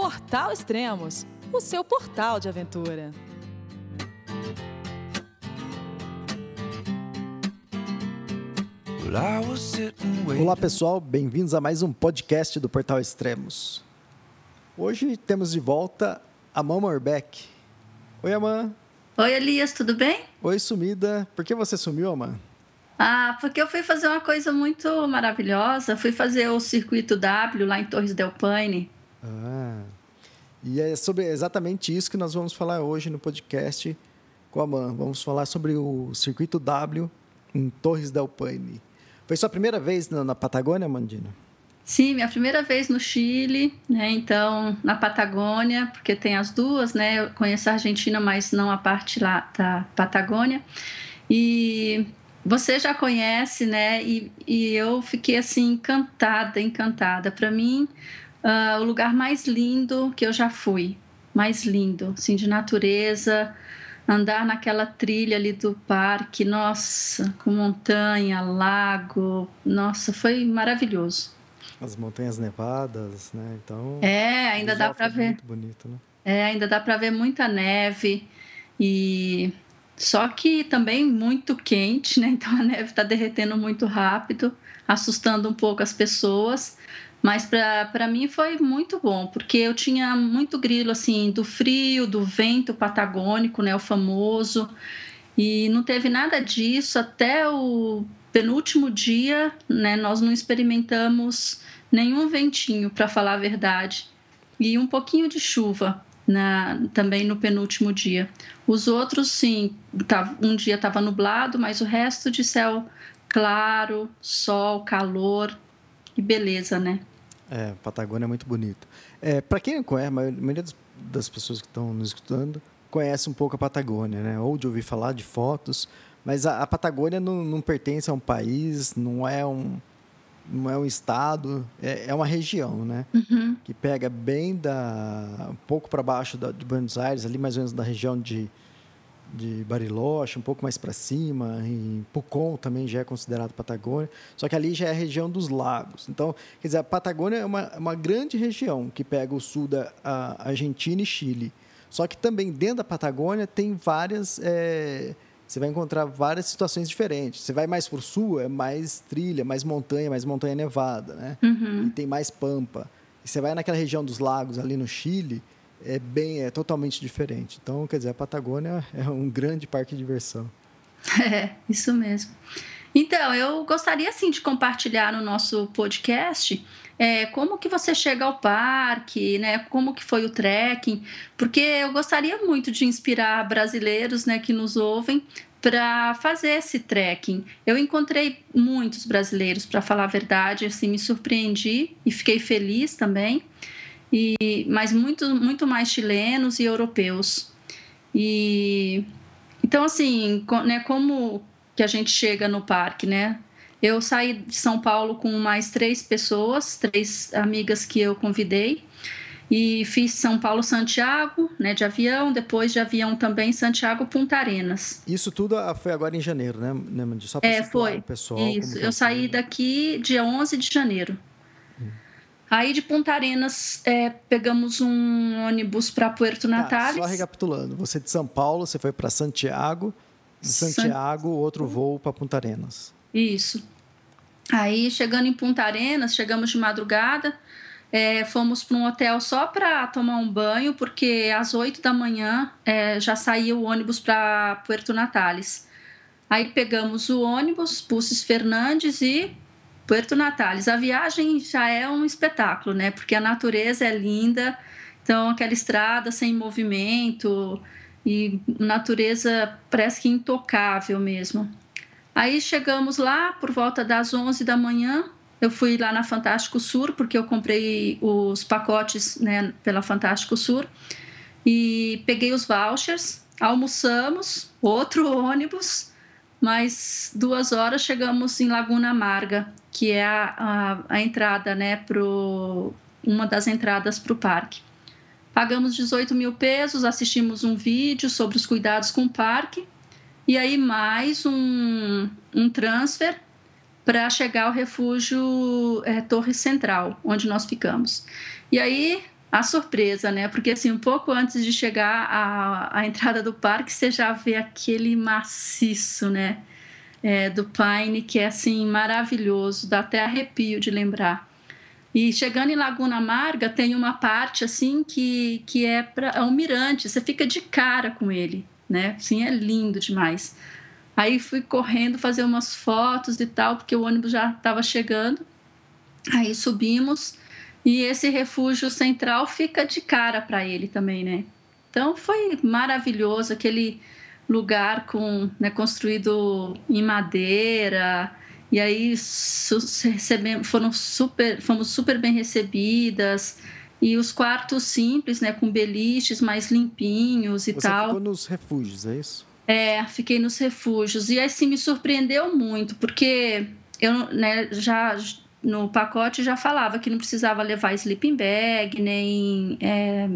Portal Extremos, o seu portal de aventura. Olá pessoal, bem-vindos a mais um podcast do Portal Extremos. Hoje temos de volta a Mama Orbeck. Oi, Amã. Oi, Elias, tudo bem? Oi, sumida. Por que você sumiu, Amã? Ah, porque eu fui fazer uma coisa muito maravilhosa. Fui fazer o circuito W lá em Torres del Paine. Ah, e é sobre exatamente isso que nós vamos falar hoje no podcast com a Amã. Vamos falar sobre o circuito W em Torres del Paine. Foi sua primeira vez na, na Patagônia, Mandina? Sim, minha primeira vez no Chile, né? Então, na Patagônia, porque tem as duas, né? Eu conheço a Argentina, mas não a parte lá da Patagônia. E você já conhece, né? E, e eu fiquei assim encantada, encantada. Para mim, uh, o lugar mais lindo que eu já fui, mais lindo, assim, de natureza, andar naquela trilha ali do parque, nossa, com montanha, lago, nossa, foi maravilhoso. As montanhas nevadas, né? Então. É, ainda dá para ver. Muito bonito, né? É, ainda dá para ver muita neve e só que também muito quente, né? Então a neve está derretendo muito rápido, assustando um pouco as pessoas. Mas para mim foi muito bom, porque eu tinha muito grilo assim do frio, do vento patagônico, né, o famoso, e não teve nada disso até o penúltimo dia, né? Nós não experimentamos nenhum ventinho, para falar a verdade, e um pouquinho de chuva. Na, também no penúltimo dia. Os outros, sim, tá, um dia estava nublado, mas o resto de céu claro, sol, calor e beleza, né? É, Patagônia é muito bonito. É, para quem não conhece, a maioria das pessoas que estão nos escutando conhece um pouco a Patagônia, né? Ou de ouvir falar de fotos, mas a, a Patagônia não, não, pertence a um país, não é um, não é um estado, é, é uma região, né? Uhum. Que pega bem da um pouco para baixo da, de Buenos Aires, ali mais ou menos da região de de Bariloche, um pouco mais para cima, em Pucón também já é considerado Patagônia, só que ali já é a região dos lagos. Então, quer dizer, a Patagônia é uma, uma grande região que pega o sul da Argentina e Chile. Só que também dentro da Patagônia tem várias é, você vai encontrar várias situações diferentes. Você vai mais para o sul, é mais trilha, mais montanha, mais montanha nevada, né? Uhum. E tem mais pampa. E você vai naquela região dos lagos ali no Chile, é bem, é totalmente diferente. Então, quer dizer, a Patagônia é um grande parque de diversão. É, isso mesmo. Então, eu gostaria sim de compartilhar no nosso podcast é, como que você chega ao parque, né? Como que foi o trekking, porque eu gostaria muito de inspirar brasileiros, né, que nos ouvem para fazer esse trekking. Eu encontrei muitos brasileiros, para falar a verdade, assim, me surpreendi e fiquei feliz também. E mas muito muito mais chilenos e europeus. E então assim, né, como que a gente chega no parque, né? Eu saí de São Paulo com mais três pessoas, três amigas que eu convidei. E fiz São Paulo Santiago, né, de avião, depois de avião também Santiago Punta Arenas. Isso tudo ah, foi agora em janeiro, né, né Só é, foi. pessoal. Isso, eu saí daqui dia 11 de janeiro. Aí de Punta Arenas é, pegamos um ônibus para Puerto Natales. Tá, só recapitulando, você de São Paulo, você foi para Santiago, de Santiago, outro voo para Punta Arenas. Isso. Aí, chegando em Punta Arenas, chegamos de madrugada, é, fomos para um hotel só para tomar um banho, porque às 8 da manhã é, já saía o ônibus para Puerto Natales. Aí pegamos o ônibus, Pusses Fernandes e Puerto Natales. A viagem já é um espetáculo, né? Porque a natureza é linda, então aquela estrada sem movimento e natureza parece que intocável mesmo. Aí chegamos lá por volta das 11 da manhã. Eu fui lá na Fantástico Sur, porque eu comprei os pacotes né, pela Fantástico Sur. E peguei os vouchers, almoçamos, outro ônibus, mais duas horas chegamos em Laguna Amarga, que é a, a, a entrada, né, pro, uma das entradas para o parque. Pagamos 18 mil pesos, assistimos um vídeo sobre os cuidados com o parque e aí mais um, um transfer para chegar ao refúgio é, Torre Central, onde nós ficamos. E aí a surpresa, né? Porque assim, um pouco antes de chegar à, à entrada do parque, você já vê aquele maciço, né? É, do Pine, que é assim maravilhoso, dá até arrepio de lembrar. E chegando em Laguna Amarga, tem uma parte assim que, que é, para é um mirante, você fica de cara com ele, né? Sim, é lindo demais. Aí fui correndo fazer umas fotos e tal, porque o ônibus já estava chegando. Aí subimos e esse refúgio central fica de cara para ele também, né? Então foi maravilhoso aquele lugar com né, construído em madeira e aí foram super, fomos super bem recebidas e os quartos simples, né, com beliches mais limpinhos e Você tal. Você ficou nos refúgios, é isso? É, fiquei nos refúgios e assim me surpreendeu muito porque eu, né, já no pacote já falava que não precisava levar sleeping bag, nem é,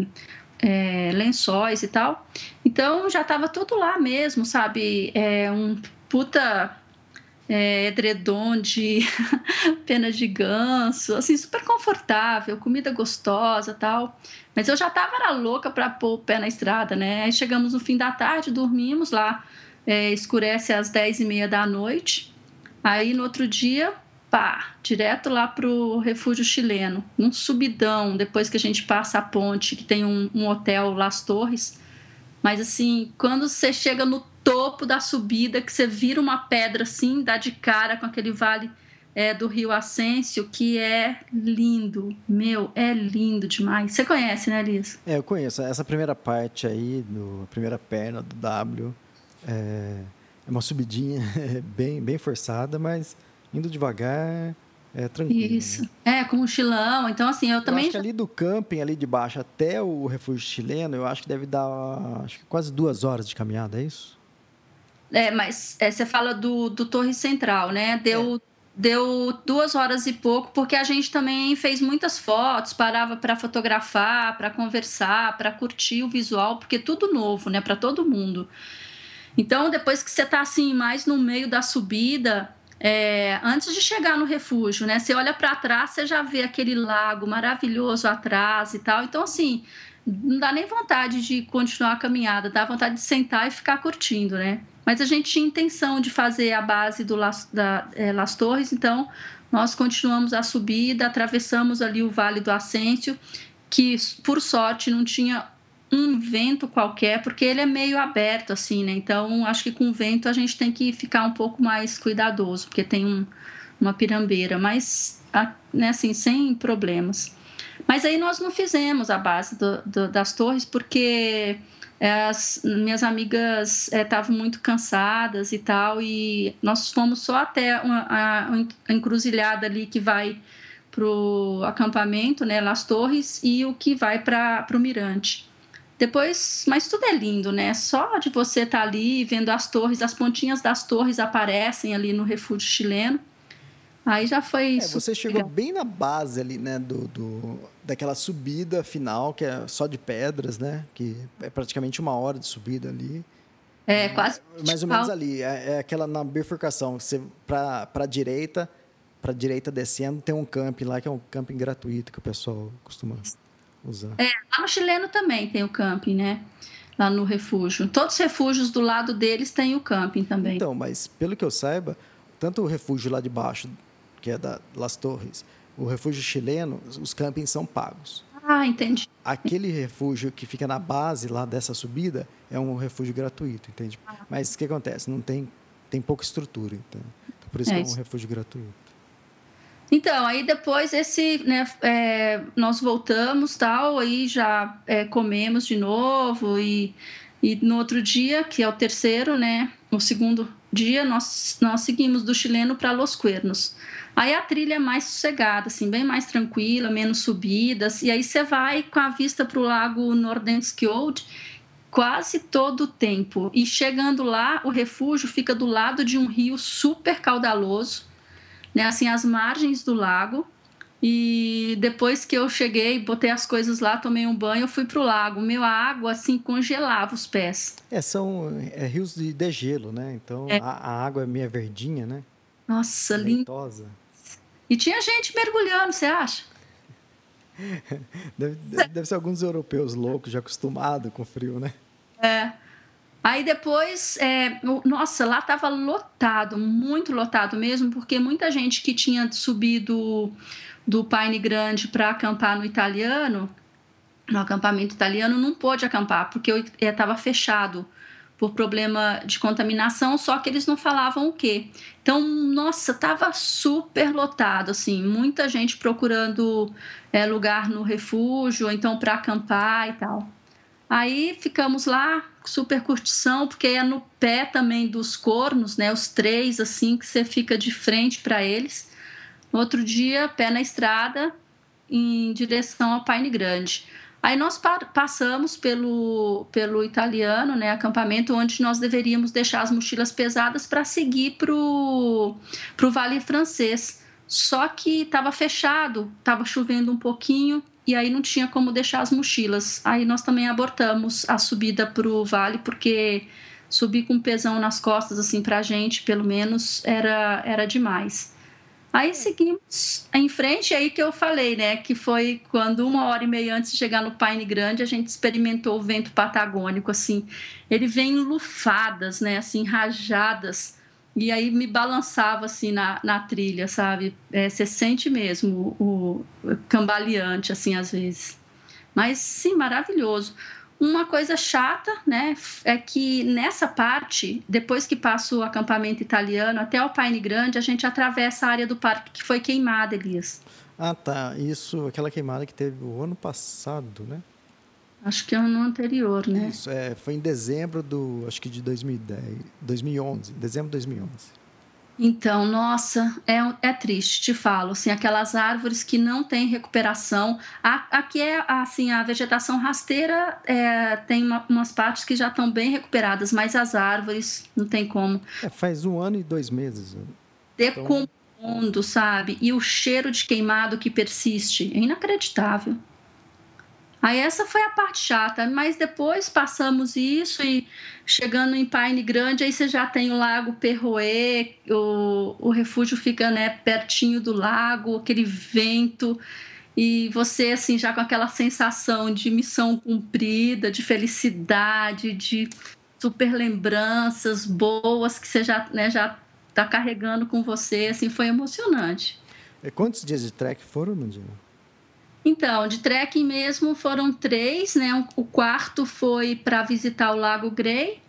é, lençóis e tal. Então já estava tudo lá mesmo, sabe? É, um puta é, edredom de pena de ganso, assim, super confortável, comida gostosa tal. Mas eu já estava louca para pôr o pé na estrada, né? Aí chegamos no fim da tarde, dormimos lá, é, escurece às 10 e meia da noite. Aí no outro dia pá, direto lá pro refúgio chileno, um subidão, depois que a gente passa a ponte, que tem um, um hotel Las Torres. Mas assim, quando você chega no topo da subida, que você vira uma pedra assim, dá de cara com aquele vale é, do Rio Ascencio, que é lindo. Meu, é lindo demais. Você conhece, né, Liz? É, eu conheço. Essa primeira parte aí, do, a primeira perna do W, é, é uma subidinha bem, bem forçada, mas indo devagar, é tranquilo. Isso. Né? É, com mochilão. Então, assim, eu, eu também. Acho que ali do camping, ali de baixo até o refúgio chileno, eu acho que deve dar acho que quase duas horas de caminhada, é isso? É, mas é, você fala do, do Torre Central, né? Deu. É. Deu duas horas e pouco, porque a gente também fez muitas fotos, parava para fotografar, para conversar, para curtir o visual, porque tudo novo, né, para todo mundo. Então, depois que você está assim mais no meio da subida, é, antes de chegar no refúgio, né? Você olha para trás, você já vê aquele lago maravilhoso atrás e tal. Então, assim, não dá nem vontade de continuar a caminhada, dá vontade de sentar e ficar curtindo, né? Mas a gente tinha intenção de fazer a base do Las, da, é, Las Torres, então nós continuamos a subida, atravessamos ali o Vale do Ascenso, que por sorte não tinha um vento qualquer, porque ele é meio aberto assim, né? Então, acho que com vento a gente tem que ficar um pouco mais cuidadoso, porque tem um, uma pirambeira, mas né, assim, sem problemas. Mas aí nós não fizemos a base do, do, das torres, porque é, as minhas amigas estavam é, muito cansadas e tal, e nós fomos só até uma, a, a encruzilhada ali que vai para o acampamento, né, Las Torres, e o que vai para o Mirante. Depois, mas tudo é lindo, né? Só de você estar tá ali vendo as torres, as pontinhas das torres aparecem ali no refúgio chileno. Aí já foi é, Você chegou legal. bem na base ali, né, do, do, daquela subida final, que é só de pedras, né? Que é praticamente uma hora de subida ali. É, quase. É, mais ou menos ali. É, é aquela na bifurcação, você para a direita, para direita descendo, tem um camping lá, que é um camping gratuito que o pessoal costuma usar. É, lá no chileno também tem o camping, né? Lá no refúgio. Todos os refúgios do lado deles tem o camping também. Então, mas pelo que eu saiba, tanto o refúgio lá de baixo, que é da Las Torres, o refúgio chileno, os campings são pagos. Ah, entendi. Aquele refúgio que fica na base lá dessa subida é um refúgio gratuito, entende? Ah. Mas o que acontece? Não tem, tem pouca estrutura, então. Por isso é, que é um refúgio gratuito. Então, aí depois esse, né, é, nós voltamos tal, aí já é, comemos de novo e, e no outro dia, que é o terceiro, né, o segundo dia, nós, nós seguimos do chileno para Los Cuernos. Aí a trilha é mais sossegada, assim, bem mais tranquila, menos subidas, e aí você vai com a vista para o lago Nordenskjold quase todo o tempo. E chegando lá, o refúgio fica do lado de um rio super caudaloso, né, assim, as margens do lago. E depois que eu cheguei, botei as coisas lá, tomei um banho, fui pro lago. Meu, a água, assim, congelava os pés. É, são é, rios de degelo, né? Então, é. a, a, água é meio verdinha, né? Nossa, linda. E tinha gente mergulhando, você acha? Deve, deve ser alguns europeus loucos, já acostumados com frio, né? É. Aí depois, é, nossa, lá estava lotado, muito lotado mesmo, porque muita gente que tinha subido do Paine Grande para acampar no italiano, no acampamento italiano, não pôde acampar, porque estava fechado por problema de contaminação, só que eles não falavam o quê. Então, nossa, tava super lotado, assim, muita gente procurando é, lugar no refúgio, então para acampar e tal. Aí ficamos lá, super curtição, porque é no pé também dos cornos, né? Os três, assim, que você fica de frente para eles. No outro dia, pé na estrada, em direção ao Paine Grande. Aí nós passamos pelo, pelo italiano, né, acampamento, onde nós deveríamos deixar as mochilas pesadas para seguir para o Vale Francês. Só que estava fechado, estava chovendo um pouquinho e aí não tinha como deixar as mochilas. Aí nós também abortamos a subida para o vale, porque subir com pesão nas costas, assim, para a gente, pelo menos, era, era demais. Aí seguimos em frente, aí que eu falei, né? Que foi quando uma hora e meia antes de chegar no Paine Grande, a gente experimentou o vento patagônico, assim. Ele vem em lufadas, né? Assim, rajadas. E aí me balançava, assim, na, na trilha, sabe? É, você sente mesmo o, o cambaleante, assim, às vezes. Mas, sim, maravilhoso. Uma coisa chata, né, é que nessa parte, depois que passa o acampamento italiano até o Paine Grande, a gente atravessa a área do parque que foi queimada, Elias. Ah, tá. Isso, aquela queimada que teve o ano passado, né? Acho que é ano anterior, né? Isso, é, foi em dezembro do, acho que de 2010, 2011, dezembro de 2011. Então, nossa, é, é triste, te falo, assim, aquelas árvores que não têm recuperação. aqui é, assim, a vegetação rasteira é, tem uma, umas partes que já estão bem recuperadas, mas as árvores não tem como. É, faz um ano e dois meses. Decompondo, então... sabe? E o cheiro de queimado que persiste, é inacreditável. Aí essa foi a parte chata, mas depois passamos isso e chegando em Paine Grande, aí você já tem o Lago Perroê, o, o refúgio fica né, pertinho do lago, aquele vento, e você assim já com aquela sensação de missão cumprida, de felicidade, de super lembranças boas que você já né, já está carregando com você, assim foi emocionante. E quantos dias de trek foram, Mandina? Então, de trekking mesmo foram três, né? O quarto foi para visitar o Lago Grey.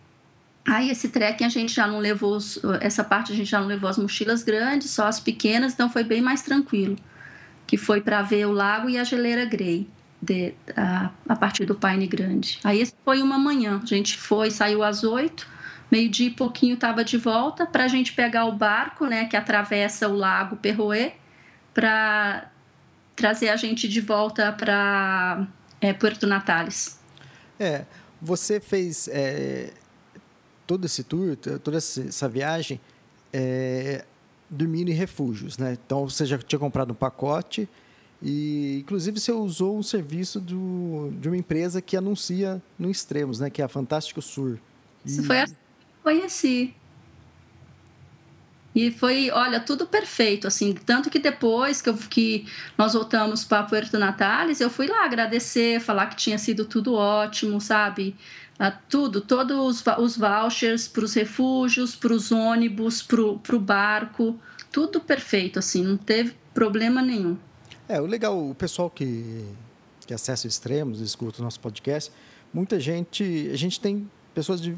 Aí esse trekking a gente já não levou, essa parte a gente já não levou as mochilas grandes, só as pequenas, então foi bem mais tranquilo. Que foi para ver o lago e a geleira Grey, de, a, a partir do Paine Grande. Aí esse foi uma manhã, a gente foi, saiu às oito, meio-dia e pouquinho estava de volta para a gente pegar o barco, né, que atravessa o lago Perroê, para trazer a gente de volta para é, Puerto Natales. É, você fez é, todo esse tour, toda essa viagem, é, dormindo em refúgios, né? Então você já tinha comprado um pacote e, inclusive, você usou um serviço do, de uma empresa que anuncia no Extremos, né? Que é a Fantástico Sur. Isso e... foi assim que conheci. E foi, olha, tudo perfeito, assim. Tanto que depois que, eu, que nós voltamos para Puerto Natales, eu fui lá agradecer, falar que tinha sido tudo ótimo, sabe? Ah, tudo, todos os, os vouchers para os refúgios, para os ônibus, para o barco, tudo perfeito, assim, não teve problema nenhum. É, o legal, o pessoal que, que acessa extremos, escuta o nosso podcast, muita gente, a gente tem pessoas de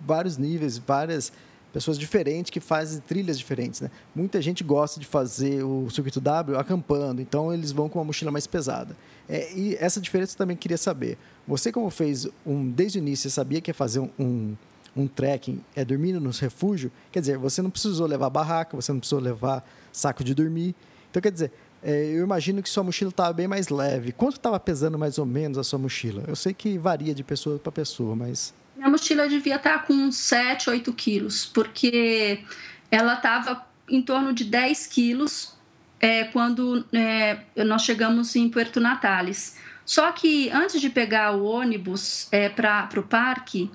vários níveis, várias pessoas diferentes que fazem trilhas diferentes. Né? Muita gente gosta de fazer o circuito W acampando, então eles vão com uma mochila mais pesada. É, e essa diferença eu também queria saber. Você, como fez um desde o início, você sabia que ia fazer um, um, um trekking, é dormindo nos refúgios? Quer dizer, você não precisou levar barraca, você não precisou levar saco de dormir. Então, quer dizer, é, eu imagino que sua mochila estava bem mais leve. Quanto estava pesando mais ou menos a sua mochila? Eu sei que varia de pessoa para pessoa, mas minha mochila devia estar com uns 7, 8 quilos, porque ela estava em torno de 10 quilos é, quando é, nós chegamos em Puerto Natales. Só que antes de pegar o ônibus é, para o parque,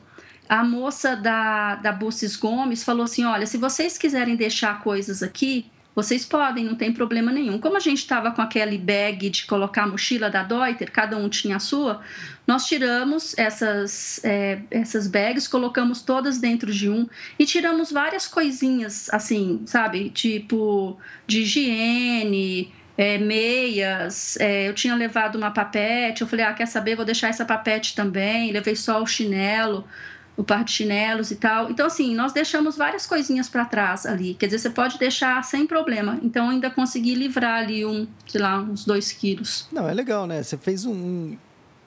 a moça da, da Busses Gomes falou assim: olha, se vocês quiserem deixar coisas aqui, vocês podem, não tem problema nenhum. Como a gente estava com aquele bag de colocar a mochila da Deuter, cada um tinha a sua, nós tiramos essas, é, essas bags, colocamos todas dentro de um e tiramos várias coisinhas, assim, sabe? Tipo, de higiene, é, meias, é, eu tinha levado uma papete, eu falei, ah, quer saber, vou deixar essa papete também, levei só o chinelo, o par de chinelos e tal. Então, assim, nós deixamos várias coisinhas para trás ali, quer dizer, você pode deixar sem problema. Então, ainda consegui livrar ali um, sei lá, uns dois quilos. Não, é legal, né? Você fez um,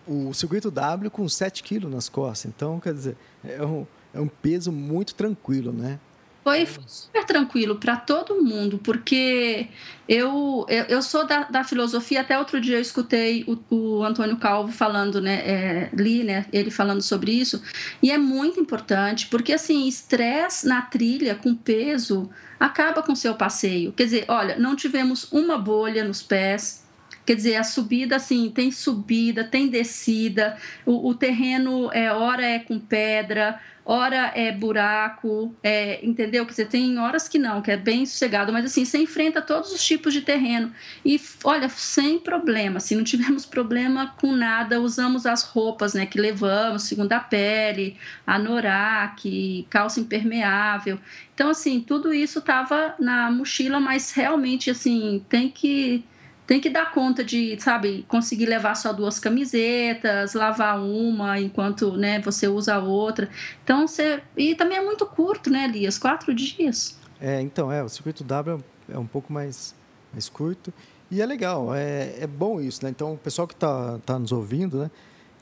um o circuito W com 7 quilos nas costas, então, quer dizer, é um, é um peso muito tranquilo, né? Foi super tranquilo para todo mundo, porque eu, eu, eu sou da, da, filosofia. Até outro dia eu escutei o, o Antônio Calvo falando, né? É, li, né? Ele falando sobre isso. E é muito importante, porque assim, estresse na trilha com peso acaba com o seu passeio. Quer dizer, olha, não tivemos uma bolha nos pés. Quer dizer, a subida, assim, tem subida, tem descida, o, o terreno, é, hora é com pedra, hora é buraco, é, entendeu? Quer dizer, tem horas que não, que é bem sossegado, mas assim, você enfrenta todos os tipos de terreno. E olha, sem problema, assim, não tivemos problema com nada, usamos as roupas né, que levamos, segunda pele, anorak, calça impermeável. Então, assim, tudo isso estava na mochila, mas realmente, assim, tem que tem que dar conta de, sabe, conseguir levar só duas camisetas, lavar uma enquanto, né, você usa a outra. Então, você... E também é muito curto, né, Elias? Quatro dias. É, então, é, o circuito W é um pouco mais, mais curto. E é legal, é, é bom isso, né? Então, o pessoal que está tá nos ouvindo, né?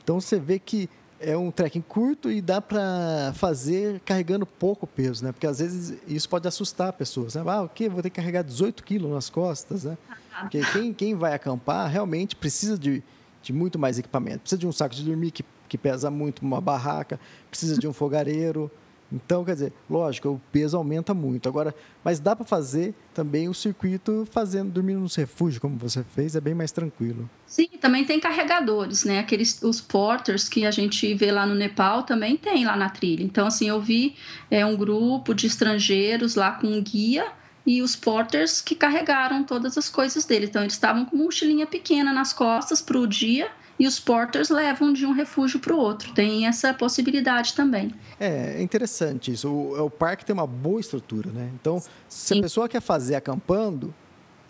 Então, você vê que é um trekking curto e dá para fazer carregando pouco peso, né? Porque às vezes isso pode assustar pessoas, né? Ah, o quê? Vou ter que carregar 18 quilos nas costas, né? Porque quem, quem vai acampar realmente precisa de, de muito mais equipamento. Precisa de um saco de dormir que, que pesa muito, uma barraca, precisa de um fogareiro. Então, quer dizer, lógico, o peso aumenta muito. Agora, mas dá para fazer também o circuito fazendo, dormindo nos refúgios, como você fez, é bem mais tranquilo. Sim, também tem carregadores, né? Aqueles os porters que a gente vê lá no Nepal também tem lá na trilha. Então, assim, eu vi é, um grupo de estrangeiros lá com um guia e os porters que carregaram todas as coisas dele. Então, eles estavam com mochilinha pequena nas costas para o dia e os porters levam de um refúgio para o outro. Tem essa possibilidade também. É, é interessante isso. O, o parque tem uma boa estrutura, né? Então, se Sim. a pessoa quer fazer acampando,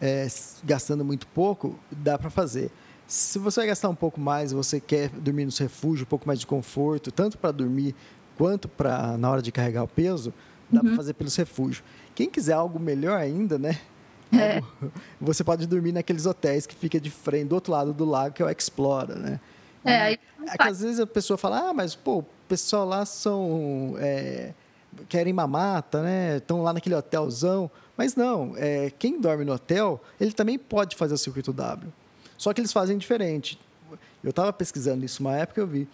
é, gastando muito pouco, dá para fazer. Se você vai gastar um pouco mais, você quer dormir nos refúgios, um pouco mais de conforto, tanto para dormir quanto para na hora de carregar o peso, dá uhum. para fazer pelos refúgios. Quem quiser algo melhor ainda, né? É. Você pode dormir naqueles hotéis que fica de frente do outro lado do lago, que é o Explora, né? É, aí... é que às vezes a pessoa fala, ah, mas pô, o pessoal lá são. É, querem mamata, né? Estão lá naquele hotelzão. Mas não, é, quem dorme no hotel, ele também pode fazer o circuito W. Só que eles fazem diferente. Eu estava pesquisando isso uma época eu vi.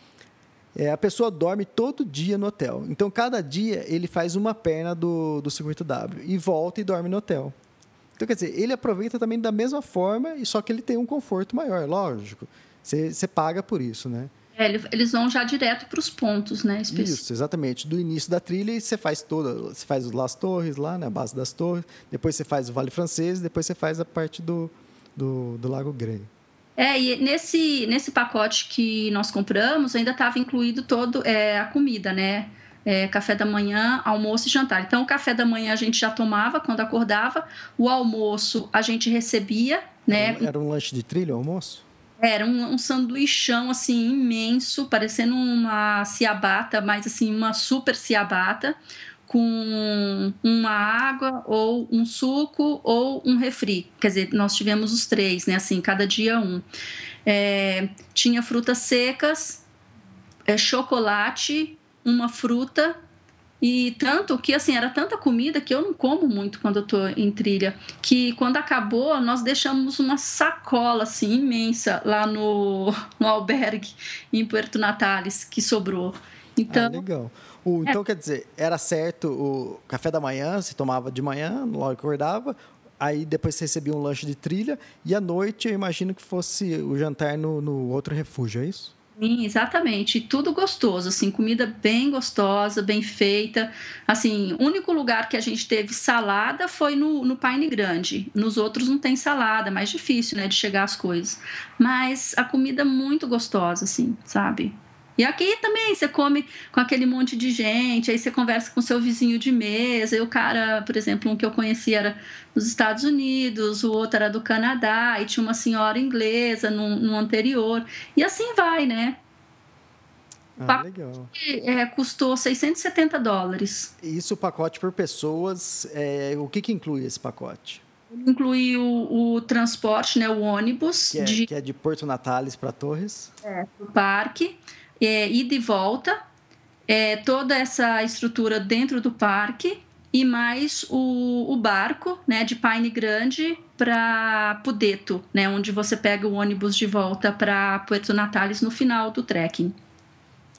É, a pessoa dorme todo dia no hotel. Então, cada dia ele faz uma perna do, do circuito W e volta e dorme no hotel. Então, quer dizer, ele aproveita também da mesma forma, e só que ele tem um conforto maior, lógico. Você, você paga por isso, né? É, eles vão já direto para os pontos, né? Isso, exatamente. Do início da trilha, e você faz toda, você faz os Las Torres lá, né? A base das torres. Depois você faz o Vale Francês, depois você faz a parte do, do, do Lago Grey. É, e nesse, nesse pacote que nós compramos ainda estava incluído todo é, a comida, né? É, café da manhã, almoço e jantar. Então, o café da manhã a gente já tomava quando acordava, o almoço a gente recebia, né? Era um, lanche de trilha, o almoço? Era um, um sanduichão, assim, imenso, parecendo uma ciabata, mas, assim, uma super ciabata, com uma água ou um suco ou um refri. Quer dizer, nós tivemos os três, né? Assim, cada dia um. É, tinha frutas secas, é, chocolate, uma fruta e tanto que, assim, era tanta comida que eu não como muito quando eu tô em trilha. Que quando acabou, nós deixamos uma sacola, assim, imensa lá no, no albergue em Puerto Natales, que sobrou. Então, ah, legal. O, então, é. quer dizer, era certo o café da manhã, se tomava de manhã, logo acordava, aí depois você recebia um lanche de trilha, e à noite eu imagino que fosse o jantar no, no outro refúgio, é isso? Sim, exatamente. Tudo gostoso, assim, comida bem gostosa, bem feita. Assim, o único lugar que a gente teve salada foi no, no Pine Grande. Nos outros não tem salada, mais difícil, né, de chegar as coisas. Mas a comida muito gostosa, assim, sabe? E aqui também você come com aquele monte de gente, aí você conversa com seu vizinho de mesa, e o cara, por exemplo, um que eu conheci era dos Estados Unidos, o outro era do Canadá, e tinha uma senhora inglesa no, no anterior. E assim vai, né? Ah, legal. É, custou 670 dólares. Isso o pacote por pessoas, é, o que, que inclui esse pacote? Inclui o, o transporte, né, o ônibus. Que é de, que é de Porto Natales para Torres. É, para o parque é, ida e volta, é, toda essa estrutura dentro do parque e mais o, o barco né, de Pine Grande para Pudeto, né, onde você pega o ônibus de volta para Puerto Natales no final do trekking.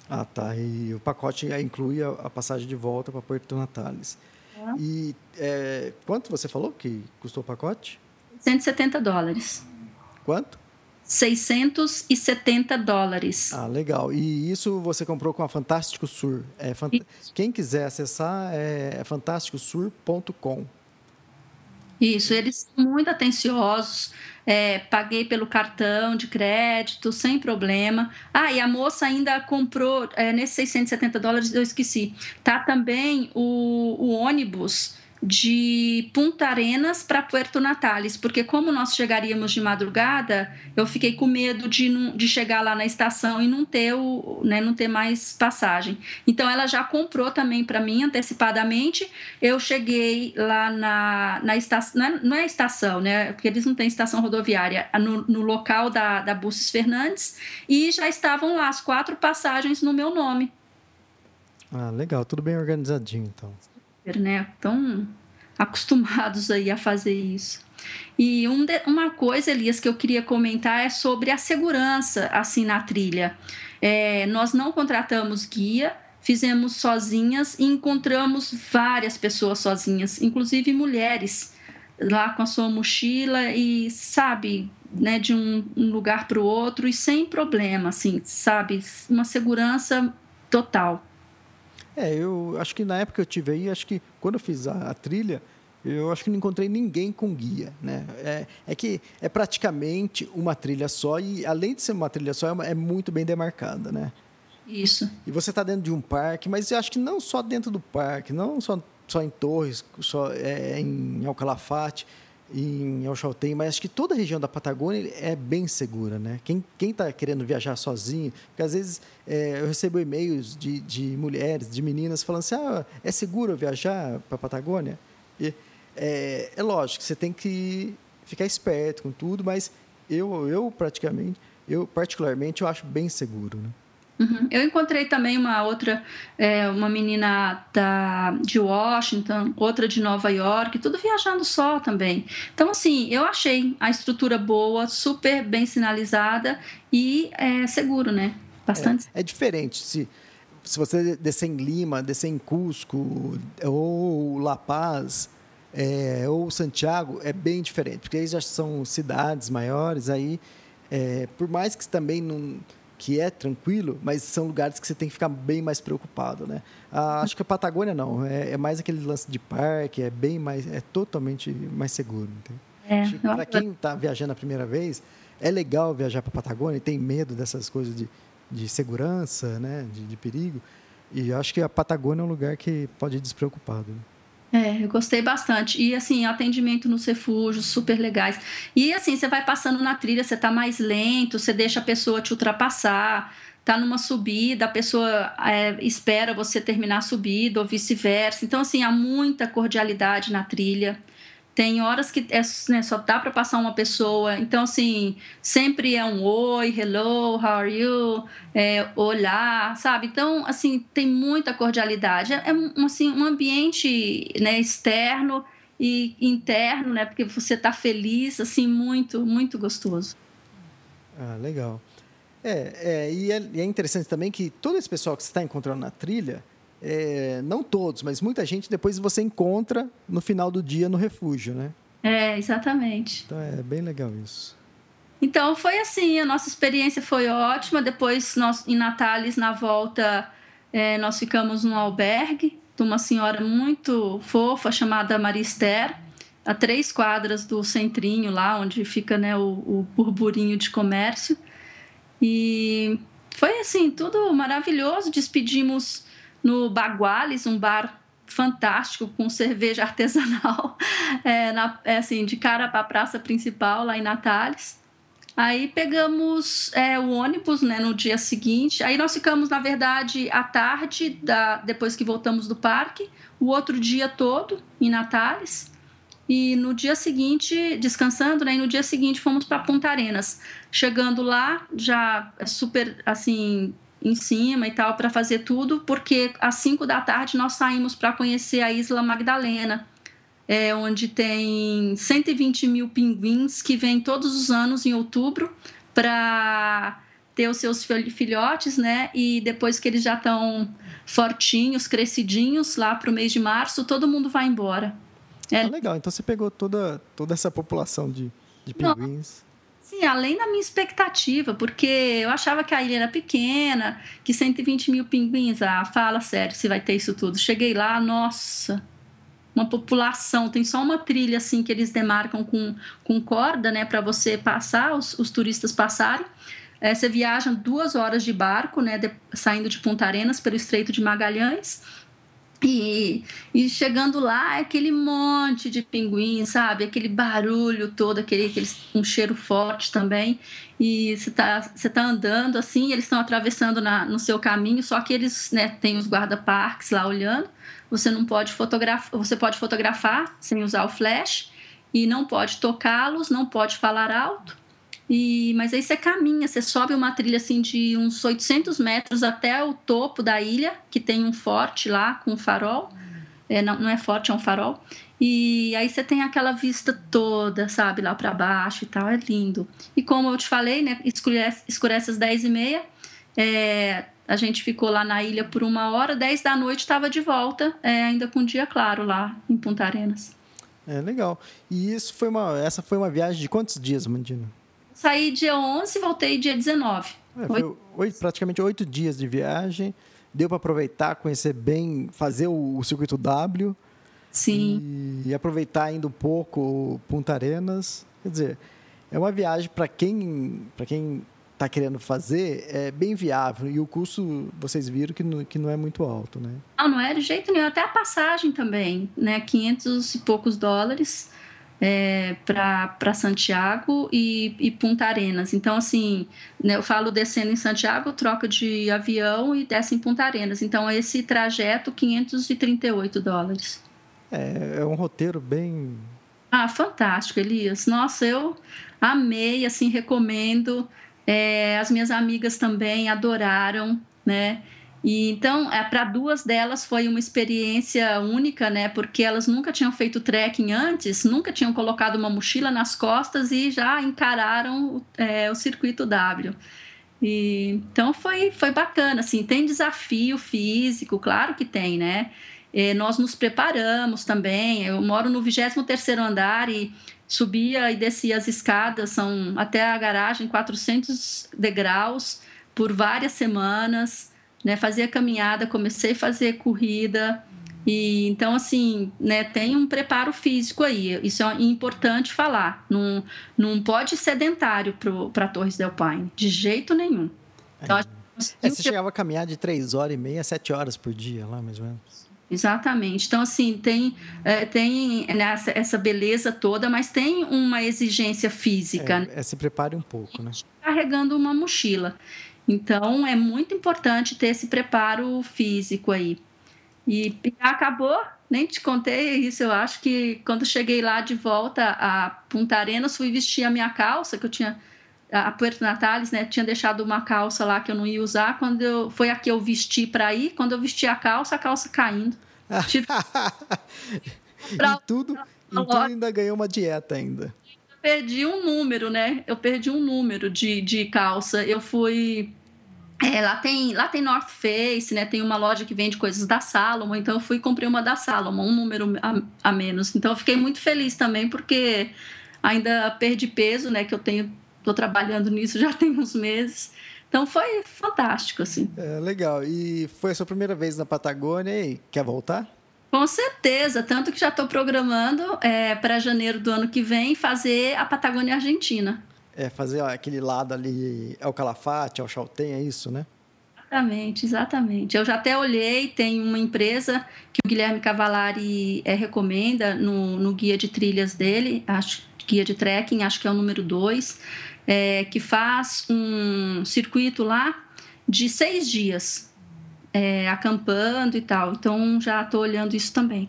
Ah, tá. E o pacote inclui a, a passagem de volta para Puerto Natales. É. E é, quanto você falou que custou o pacote? 170 dólares. Quanto? 670 dólares. Ah, legal. E isso você comprou com a Fantástico Sur. É, fant... Quem quiser acessar é fantásticosur.com. Isso, eles são muito atenciosos. É, paguei pelo cartão de crédito, sem problema. Ah, e a moça ainda comprou, é, nesses 670 dólares, eu esqueci, tá também o, o ônibus de Punta Arenas para Puerto Natales, porque como nós chegaríamos de madrugada, eu fiquei com medo de, não, de chegar lá na estação e não ter, o, né, não ter mais passagem. Então ela já comprou também para mim antecipadamente. Eu cheguei lá na, na estação, não é, não é estação, né? Porque eles não têm estação rodoviária, no, no local da, da Busses Fernandes, e já estavam lá as quatro passagens no meu nome. Ah, legal, tudo bem organizadinho então né? Tão acostumados aí a fazer isso. E um de, uma coisa, Elias, que eu queria comentar é sobre a segurança assim na trilha. É, nós não contratamos guia, fizemos sozinhas e encontramos várias pessoas sozinhas, inclusive mulheres lá com a sua mochila e sabe, né, de um, um lugar para o outro e sem problema, assim, sabe, uma segurança total. É, eu acho que na época que eu tive aí, acho que quando eu fiz a, a trilha, eu acho que não encontrei ninguém com guia, né? É, é, que é praticamente uma trilha só e além de ser uma trilha só, é, uma, é muito bem demarcada, né? Isso. E você está dentro de um parque, mas eu acho que não só dentro do parque, não só, só em Torres, só é, em Alcalafate, em El Chaltén, mas acho que toda a região da Patagônia é bem segura, né? Quem está querendo viajar sozinho, porque às vezes é, eu recebo e-mails de, de mulheres, de meninas falando assim, ah, é seguro viajar para a Patagônia? E, é, é lógico, você tem que ficar esperto com tudo, mas eu, eu praticamente, eu particularmente, eu acho bem seguro, né? Uhum. Eu encontrei também uma outra, é, uma menina da, de Washington, outra de Nova York, tudo viajando só também. Então, assim, eu achei a estrutura boa, super bem sinalizada e é, seguro, né? Bastante. É, é diferente. Se, se você descer em Lima, descer em Cusco ou La Paz é, ou Santiago, é bem diferente, porque aí já são cidades maiores, aí, é, por mais que também não que é tranquilo, mas são lugares que você tem que ficar bem mais preocupado, né? Ah, acho que a Patagônia não, é, é, mais aquele lance de parque, é bem mais, é totalmente mais seguro. É, para quem está viajando a primeira vez, é legal viajar para a Patagônia e tem medo dessas coisas de, de segurança, né? De, de perigo. E acho que a Patagônia é um lugar que pode ir despreocupado. Né? É, eu gostei bastante. E assim, atendimento nos refúgios, super legais. E assim, você vai passando na trilha, você tá mais lento, você deixa a pessoa te ultrapassar, tá numa subida, a pessoa é, espera você terminar a subida, ou vice-versa. Então, assim, há muita cordialidade na trilha. Tem horas que é, né, só dá para passar uma pessoa. Então, assim, sempre é um oi, hello, how are you? É, olá, sabe? Então, assim, tem muita cordialidade. É, é assim, um ambiente né, externo e interno, né? Porque você está feliz, assim, muito, muito gostoso. Ah, legal. É, é, e é, é interessante também que todo esse pessoal que você está encontrando na trilha, é, não todos, mas muita gente depois você encontra no final do dia no refúgio, né? É, exatamente. Então é bem legal isso. Então foi assim, a nossa experiência foi ótima. Depois, nós, em Natales, na volta, é, nós ficamos num albergue de uma senhora muito fofa chamada Maria Esther, a três quadras do centrinho lá, onde fica né, o, o burburinho de comércio. E foi assim, tudo maravilhoso. Despedimos no Baguales, um bar fantástico com cerveja artesanal, é, na, é, assim, de cara para a praça principal lá em Natales. Aí pegamos é, o ônibus né, no dia seguinte. Aí nós ficamos, na verdade, à tarde, da, depois que voltamos do parque, o outro dia todo em Natales. E no dia seguinte, descansando, né? E no dia seguinte fomos para Punta Arenas. Chegando lá, já super assim, em cima e tal, para fazer tudo, porque às 5 da tarde nós saímos para conhecer a Isla Magdalena é, onde tem 120 mil pinguins que vêm todos os anos em outubro para ter os seus filhotes, né? E depois que eles já estão fortinhos, crescidinhos, lá para o mês de março, todo mundo vai embora. É ah, legal, então você pegou toda, toda essa população de, de pinguins. Sim, além da minha expectativa, porque eu achava que a ilha era pequena, que 120 mil pinguins, ah, fala sério, se vai ter isso tudo. Cheguei lá, nossa, uma população, tem só uma trilha assim que eles demarcam com, com corda, né, para você passar, os, os turistas passarem. É, você viaja duas horas de barco, né, de, saindo de Punta Arenas pelo Estreito de Magalhães. E, e chegando lá é aquele monte de pinguim, sabe? Aquele barulho todo, aquele, aquele um cheiro forte também. E você tá, você tá andando assim, eles estão atravessando na, no seu caminho, só que eles né, têm os guarda-parques lá olhando. Você não pode fotografar, você pode fotografar sem usar o flash e não pode tocá-los, não pode falar alto. E, mas aí você caminha, você sobe uma trilha assim de uns 800 metros até o topo da ilha, que tem um forte lá com um farol. É, não, não é forte, é um farol. E aí você tem aquela vista toda, sabe, lá para baixo e tal, é lindo. E como eu te falei, né, escurece, escurece às 10 e meia, é, a gente ficou lá na ilha por uma hora, 10 da noite estava de volta, é, ainda com dia claro lá em Punta Arenas. É legal. E isso foi uma, essa foi uma viagem de quantos dias, Mandina? Saí dia 11 e voltei dia 19. É, foi oito, praticamente oito dias de viagem. Deu para aproveitar, conhecer bem, fazer o, o circuito W. Sim. E, e aproveitar ainda um pouco Punta Arenas. Quer dizer, é uma viagem para quem, para quem está querendo fazer é bem viável e o custo vocês viram que não, que não é muito alto, né? Não, não é de jeito nenhum. Até a passagem também, né? 500 e poucos dólares é, para Santiago e, e, Punta Arenas. Então, assim, né, eu falo descendo em Santiago, troca de avião e desce em Punta Arenas. Então, esse trajeto, 538 dólares. É, é um roteiro bem... Ah, fantástico, Elias. Nossa, eu amei, assim, recomendo. É, as minhas amigas também adoraram, né? E então, é, para duas delas foi uma experiência única, né? Porque elas nunca tinham feito trekking antes, nunca tinham colocado uma mochila nas costas e já encararam é, o circuito W. E, então foi, foi bacana, assim, tem desafio físico, claro que tem, né? É, nós nos preparamos também. Eu moro no 23 andar e subia e descia as escadas, são até a garagem 400 degraus por várias semanas, né? Fazia caminhada, comecei a fazer corrida e então assim, né? Tem um preparo físico aí. Isso é importante falar. Não, não pode ser sedentário para Torres del Paine, de jeito nenhum. Então, é, você chegava a caminhar de três horas e meia, sete horas por dia, lá mais ou menos. Exatamente. Então, assim, tem, é, tem essa, essa beleza toda, mas tem uma exigência física. É, né? é, se prepare um pouco, né? Carregando uma mochila. Então, é muito importante ter esse preparo físico aí. E acabou, nem te contei isso, eu acho que quando cheguei lá de volta a Punta Arenas, fui vestir a minha calça, que eu tinha a Puerto Natales, né, tinha deixado uma calça lá que eu não ia usar, quando eu, foi a que eu vesti para ir, quando eu vesti a calça, a calça caindo. Tive... e tudo, e tudo ainda ganhou uma dieta ainda. Eu perdi um número, né? Eu perdi um número de, de calça. Eu fui é, lá tem lá tem North Face, né? Tem uma loja que vende coisas da Salomon, então eu fui e comprei uma da Salomon, um número a, a, menos. Então eu fiquei muito feliz também porque ainda perdi peso, né? Que eu tenho estou trabalhando nisso já tem uns meses. Então foi fantástico, assim. É, legal. E foi a sua primeira vez na Patagônia e quer voltar? Com certeza, tanto que já estou programando é, para janeiro do ano que vem fazer a Patagônia Argentina. É, fazer aquele lado ali, é o Calafate, é o Chaltén, é isso, né? Exatamente, exatamente. Eu já até olhei, tem uma empresa que o Guilherme Cavalari é, recomenda no, no guia de trilhas dele, acho guia de trekking, acho que é o número 2, é, que faz um circuito lá de seis dias, é, acampando e tal. Então já estou olhando isso também.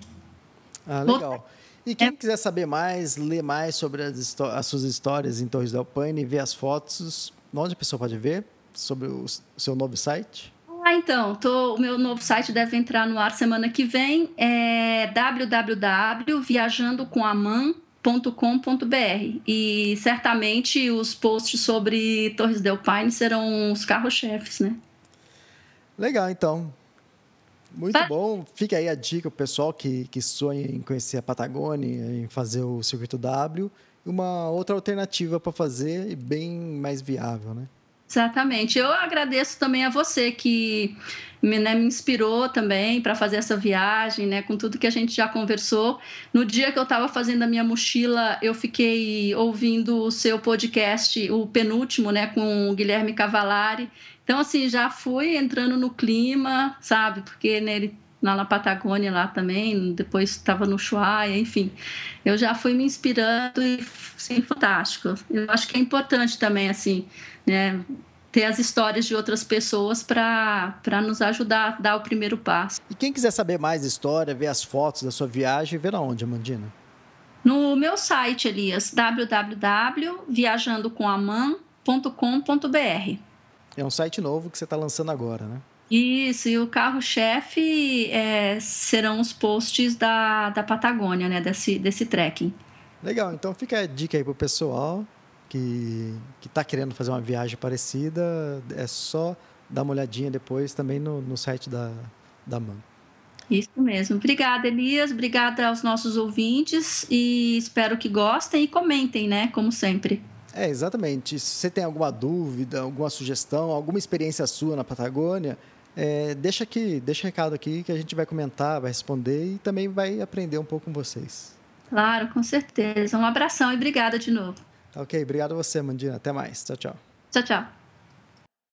Ah, legal. E quem é... quiser saber mais, ler mais sobre as, as, suas histórias em Torres del Paine ver as fotos, onde a pessoa pode ver sobre o seu novo site? Ah, então, tô, o meu novo site deve entrar no ar semana que vem, é www.viajandocomamã.com com.br e certamente os posts sobre Torres del Paine serão os carros-chefes, né? Legal, então. Muito bom. Fica aí a dica o pessoal que, que sonha em conhecer a Patagônia, em fazer o circuito W. Uma outra alternativa para fazer e bem mais viável, né? Exatamente. Eu agradeço também a você que me, né, me inspirou também para fazer essa viagem, né, com tudo que a gente já conversou. No dia que eu estava fazendo a minha mochila, eu fiquei ouvindo o seu podcast, o penúltimo, né, com o Guilherme Cavalari. Então, assim, já fui entrando no clima, sabe? Porque nele lá na Patagônia lá também, depois estava no Ushuaia, enfim. Eu já fui me inspirando e, sim, fantástico. Eu acho que é importante também, assim, né, ter as histórias de outras pessoas para nos ajudar a dar o primeiro passo. E quem quiser saber mais história, ver as fotos da sua viagem, ver aonde, Amandina? No meu site, Elias, www.viajandocomamã.com.br. É um site novo que você está lançando agora, né? Isso, e o carro-chefe é, serão os posts da, da Patagônia, né? Desse, desse trekking. Legal, então fica a dica aí pro pessoal que está querendo fazer uma viagem parecida, é só dar uma olhadinha depois também no, no site da, da MAN. Isso mesmo. Obrigada, Elias. Obrigada aos nossos ouvintes e espero que gostem e comentem, né? Como sempre. É, exatamente. Se você tem alguma dúvida, alguma sugestão, alguma experiência sua na Patagônia, é, deixa aqui, deixa recado aqui que a gente vai comentar, vai responder e também vai aprender um pouco com vocês. Claro, com certeza. Um abração e obrigada de novo. Ok, obrigado a você, Mandina. Até mais. Tchau, tchau. Tchau, tchau.